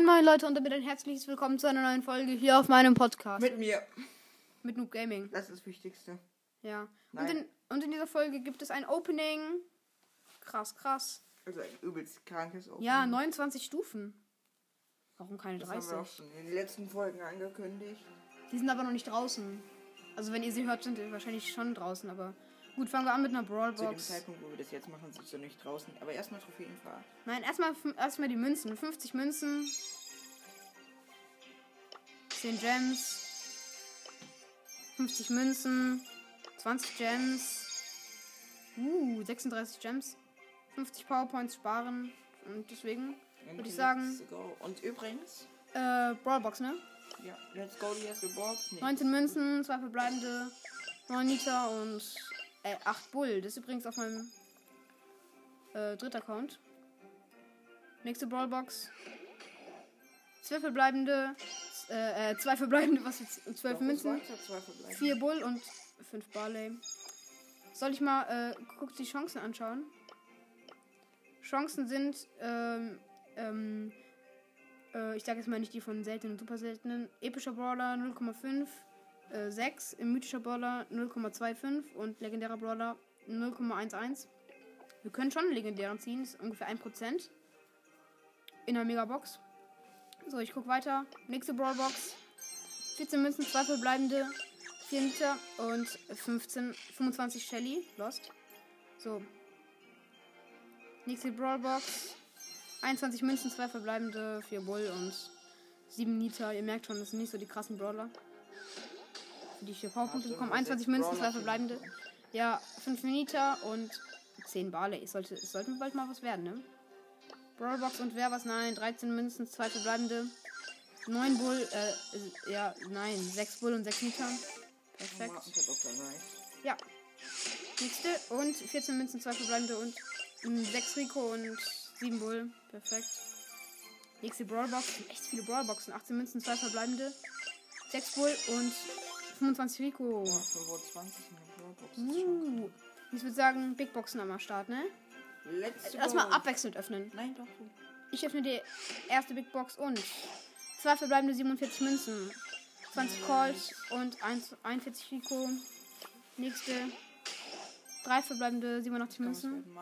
Moin moin Leute und damit ein herzliches Willkommen zu einer neuen Folge hier auf meinem Podcast. Mit mir. Mit Noob Gaming. Das ist das Wichtigste. Ja. Und in, und in dieser Folge gibt es ein Opening. Krass, krass. Also ein übelst krankes Opening. Ja, 29 Stufen. Warum keine Das haben wir auch 30? schon in den letzten Folgen angekündigt. Die sind aber noch nicht draußen. Also wenn ihr sie hört, sind die wahrscheinlich schon draußen, aber. Gut, fangen wir an mit einer Zu dem Brawlbox. Zeitpunkt, wo wir das jetzt machen, sind sie nicht draußen. Aber erstmal Trophäenfahrt. Nein, erstmal erstmal die Münzen. 50 Münzen. 10 Gems. 50 Münzen. 20 Gems. Uh, 36 Gems. 50 Powerpoints sparen. Und deswegen würde ich sagen. Und übrigens, äh, Brawlbox, ne? ja, let's go die erste Box. Nee. 19 Münzen, 2 verbleibende, 9 Liter und äh, 8 Bull. Das ist übrigens auf meinem äh, dritten Account. Nächste Brawlbox. 12 verbleibende, äh, äh, 2 verbleibende, was jetzt? 12 Doch, Münzen, zwei. 4 Bull und 5 Barley. Soll ich mal äh, kurz die Chancen anschauen? Chancen sind, ähm, ähm, äh, ich sage jetzt mal nicht die von seltenen und super seltenen. Epischer Brawler 0,5, äh, 6, mythischer Brawler 0,25 und legendärer Brawler 0,11. Wir können schon einen legendären ziehen, ist ungefähr 1% in der Megabox. So, ich gucke weiter. Nächste Brawlbox. 14 Münzen, 2 verbleibende, 4 Liter und 15, 25 Shelly. Lost. So. Nächste Brawlbox. 21 Münzen, 2 verbleibende, 4 Bull und 7 Liter. Ihr merkt schon, das sind nicht so die krassen Brawler. Für die ich hier Powerpunkte Ach, bekommen. sechs 21 Münzen, 2 Brawler verbleibende. Ja, 5 Liter und 10 Barley. Es sollte, es sollte bald mal was werden, ne? Brawlbox und wer was? Nein. 13 Münzen, 2 verbleibende. 9 Bull, äh, ja, nein. 6 Bull und 6 Liter. Perfekt. Oh. Ja. Nächste. Und 14 Münzen, 2 verbleibende und 6 Rico und 7 Bull. Perfekt. Nächste Brawlbox. Echt viele Brawlboxen. 18 Münzen, 2 verbleibende. 6 Bull und 25 Rico. Ja, 25 in der Brawlbox. Uh. Ich würde sagen, Big Boxen am Start, ne? Let's. Erstmal abwechselnd öffnen. Nein, doch. du. Ich öffne die erste Big Box und zwei verbleibende 47 Münzen, 20 Calls und 1, 41 Rico. Nächste. Drei verbleibende 87 Kann man's Münzen.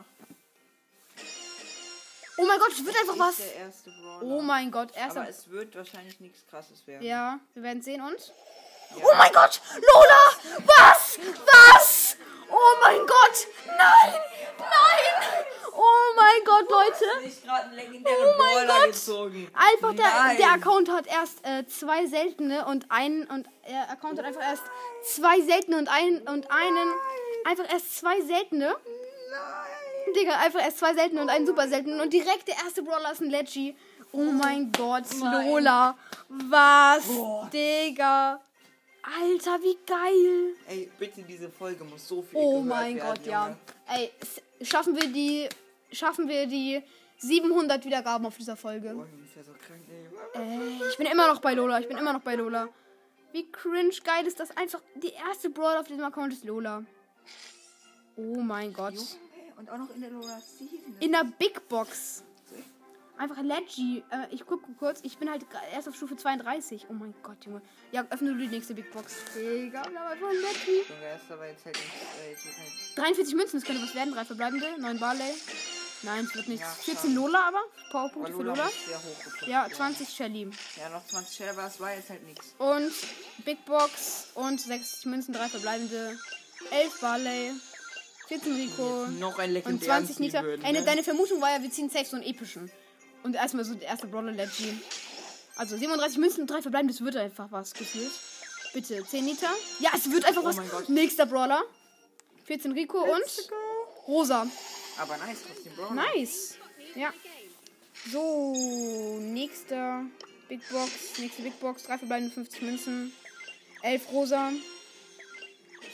Oh mein Gott, es wird einfach was. der erste Brawler. Oh mein Gott, Aber erster. es wird wahrscheinlich nichts krasses werden. Ja, wir werden sehen und. Oh mein Gott, Lola! Was? Was? Oh mein Gott! Nein! Nein! Oh mein Gott, Leute! Oh mein Gott. Einfach der, der Account hat erst äh, zwei seltene und einen und der Account hat einfach erst zwei seltene und einen und einen einfach erst zwei seltene. Nein. Digga, einfach erst zwei seltene und einen super seltenen und direkt der erste Brawler ist ein Leggy. Oh mein Gott. Lola. Was? Digga. Alter, wie geil. Ey, bitte, diese Folge muss so viel Oh mein werden, Gott, ja. Junge. Ey, s- schaffen wir die schaffen wir die 700 Wiedergaben auf dieser Folge. Oh, ist ja so krank, ey. Ey, ich bin immer noch bei Lola. Ich bin immer noch bei Lola. Wie cringe geil ist das? Einfach die erste Brawler auf diesem Account ist Lola. Oh mein Gott. Ey, und auch noch in der Lola Season. In der Big Box. Einfach Leggy. Äh, ich gucke kurz. Ich bin halt erst auf Stufe 32. Oh mein Gott, Junge. Ja, öffne du die nächste Big Box. Digga, wir haben einfach Leggy. Junge, er ist aber jetzt halt nicht. Äh, halt 43 Münzen, das könnte was werden. Drei verbleibende. 9 Barley. Nein, es wird nichts. Ja, 14 schade. Lola aber. aber Powerpunkte für Lola Ja, werden. 20 Shelly. Ja, noch 20 Stellen, aber es war jetzt halt nichts. Und Big Box und 60 Münzen, 3 verbleibende. 11 Barley. 14 Rico. Noch ein Und legendären 20 ziehen Nita. Ey, ne? deine Vermutung war ja, wir ziehen safe so einen epischen. Und erstmal so der erste Brawler Leggy. Also 37 Münzen und 3 verbleibende, das wird einfach was gefühlt. Bitte, 10 Liter. Ja, es wird einfach Oh was. Nächster Brawler. 14 Rico Let's und go. Rosa. Aber nice, trotzdem Brawler. Nice. Ja. So, nächster Big Box. Nächste Big Box. 3 verbleibende 50 Münzen. 11 Rosa.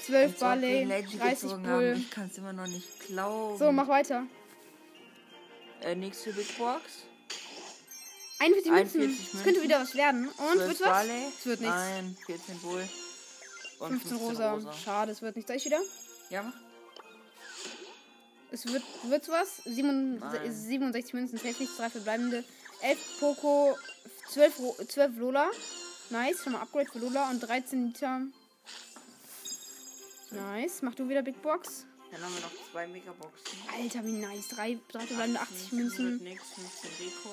12 Als ob wir Barley. Leggy 30 gezogen haben. Bull. Ich kann es immer noch nicht glauben. So, mach weiter. Äh, nächste Big Box. 41 Münzen. 41 Das könnte wieder was werden. Und 12 wird's was? Barley. Es wird nichts. Nein, 14 Bull. Und 15 rosa. Schade, es wird nichts. Soll ich wieder? Ja, mach. Es wird wird's was? 67, Nein. 67 Münzen, safe nichts, 3 verbleibende. 11 Poco, 12, Ro 12 Lola. Nice, schon mal Upgrade für Lola und 13 Liter. Nice. Mach du wieder Big Box. Dann haben wir noch zwei Megaboxen. Alter, wie nice. Drei, drei verbleibende 80 Münzen. Wird nix, 15 Rico,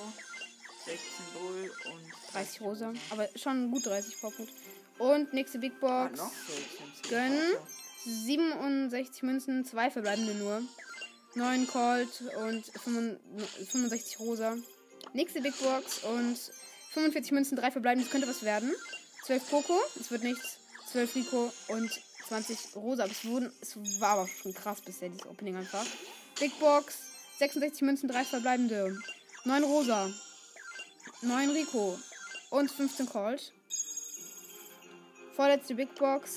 16 Bull und 30 rosa. Aber schon gut 30 Vorput. Und nächste Big Ah, Box. noch 16. Gönnen. 67 Münzen, zwei verbleibende nur. 9 Colt und 65 rosa. Nächste Big Box und 45 Münzen, drei verbleibende. Das könnte was werden. 12 Poco, es wird nichts. 12 Rico und 20 rosa. Aber es, wurden, es war aber schon krass bisher, dieses Opening einfach. Big Box, 66 Münzen, drei verbleibende. 9 rosa. 9 Rico und 15 Colt. Vorletzte Big Box.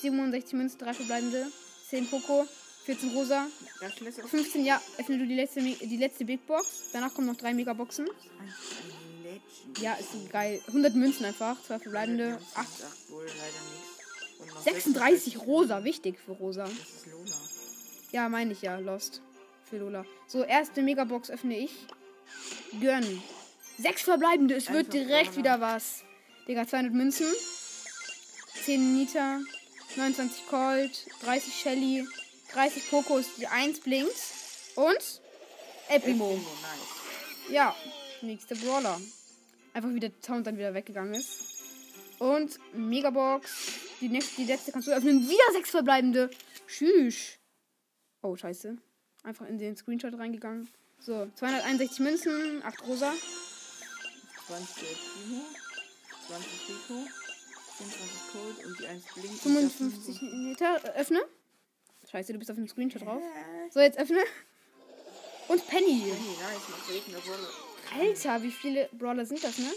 67 Münzen, 3 verbleibende. 10 Poco, 14 rosa. Das lässt auch 15, ja, öffne du die letzte, die letzte Big Box. Danach kommen noch 3 Megaboxen. Ja, ist geil. 100 Münzen einfach, 2 verbleibende. 8, 8 Bull, leider nichts. Und noch 36 rosa, wichtig für rosa. Ja, meine ich ja, Lost. Für Lola. So, erste Megabox öffne ich. Gönn. 6 verbleibende, es wird direkt wieder was. Digga, 200 Münzen. 10 Nita. 29 Colt. 30 Shelly. 30 Pokos, die 1 blinkt. Und El Primo. Nice. Ja, nächster Brawler. Einfach wie der Sound dann wieder weggegangen ist. Und Megabox. Die, nächste, die letzte kannst du öffnen. Wieder sechs verbleibende. Tschüss. Oh, scheiße. Einfach in den Screenshot reingegangen. So, 261 Münzen, 8 rosa. 20 El Primo, 20 Rico, 24 Cold und die 1 blinkt. 55 Meter. Öffne. Scheiße, du bist auf dem Screenshot drauf. So, jetzt öffne. Und Penny. Penny, nice. Alter, wie viele Brawler sind das, ne?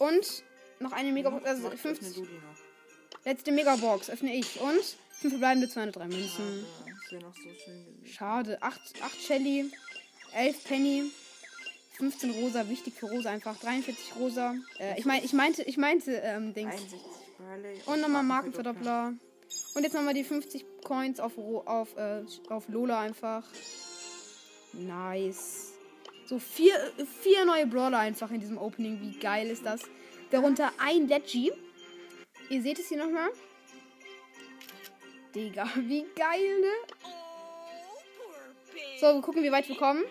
Und noch eine Megabox. Also Mach- öffne 50. du die noch. Letzte Megabox öffne ich. Und 5 verbleibende 203 Münzen. Schade. 8, 8 Shelly, 11 Penny, 15 Rosa, wichtig für Rosa einfach, 43 Rosa. Äh, ich, mein, ich meinte, ich meinte, ähm, Dings. 61 Barley. Und nochmal Markenverdoppler. Und jetzt nochmal die 50 Coins auf, auf, äh, auf Lola einfach. Nice. So vier, vier neue Brawler einfach in diesem Opening. Wie geil ist das? Darunter ein Leggy. Ihr seht es hier nochmal. Digga, wie geil, ne? So, wir gucken, wie weit wir kommen.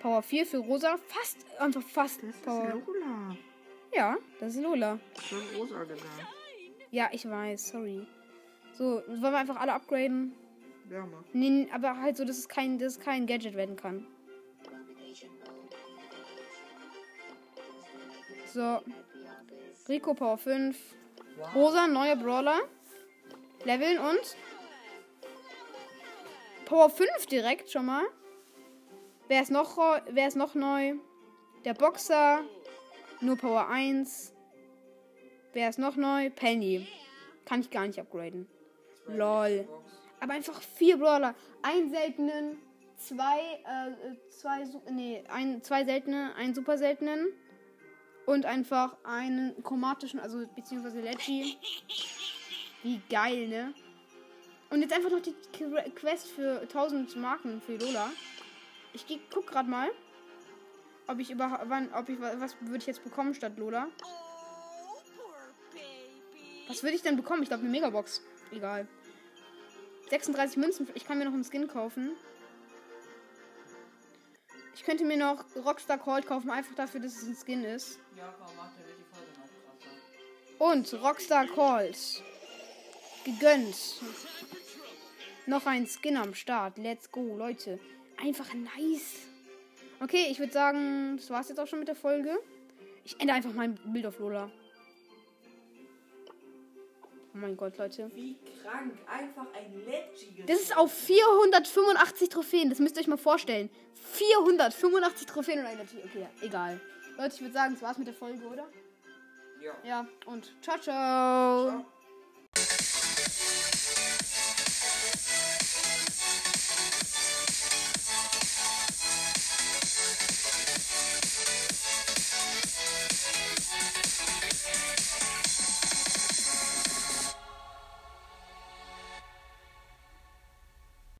Power 4 für Rosa. Fast, einfach fast Das ist Power. Lola. Ja, das ist Lola. Ich habe Rosa gesagt. Ja, ich weiß, sorry. So, wollen wir einfach alle upgraden? Ja, mach. Nee, aber halt so, dass es kein, dass es kein Gadget werden kann. So. Rico Power 5. Rosa, neuer Brawler. Leveln und. Power 5 direkt schon mal. Wer ist noch, wer ist noch neu? Der Boxer. Nur Power 1. Wer ist noch neu? Penny. Kann ich gar nicht upgraden. Lol. Aber einfach vier Brawler. Einen seltenen, zwei, äh, zwei, nee, ein, zwei seltene, einen super seltenen und einfach einen chromatischen, also beziehungsweise Leggy. Wie geil, ne? Und jetzt einfach noch die Qu- Quest für 1000 Marken für Lola. Ich geh, guck gerade mal, ob ich über, wann, ob ich, wa- was würde ich jetzt bekommen statt Lola? Was würde ich denn bekommen? Ich glaube eine Megabox. Egal. 36 Münzen. Ich kann mir noch einen Skin kaufen. Ich könnte mir noch Rockstar Cold kaufen, einfach dafür, dass es ein Skin ist. Ja, komm, mach, dann wird die Folge noch krasser. Und Rockstar Cold. Gegönnt. Noch ein Skin am Start. Let's go, Leute. Einfach nice. Okay, ich würde sagen, das war's jetzt auch schon mit der Folge. Ich ändere einfach mein Bild auf Lola. Oh mein Gott, Leute. Wie krank. Einfach ein Leggy. Das ist auf 485 Trophäen. Das müsst ihr euch mal vorstellen. 485 Trophäen und ein Legend. Okay, ja, egal. Leute, ich würde sagen, das war's mit der Folge, oder? Ja. Ja, und ciao, ciao. Ciao.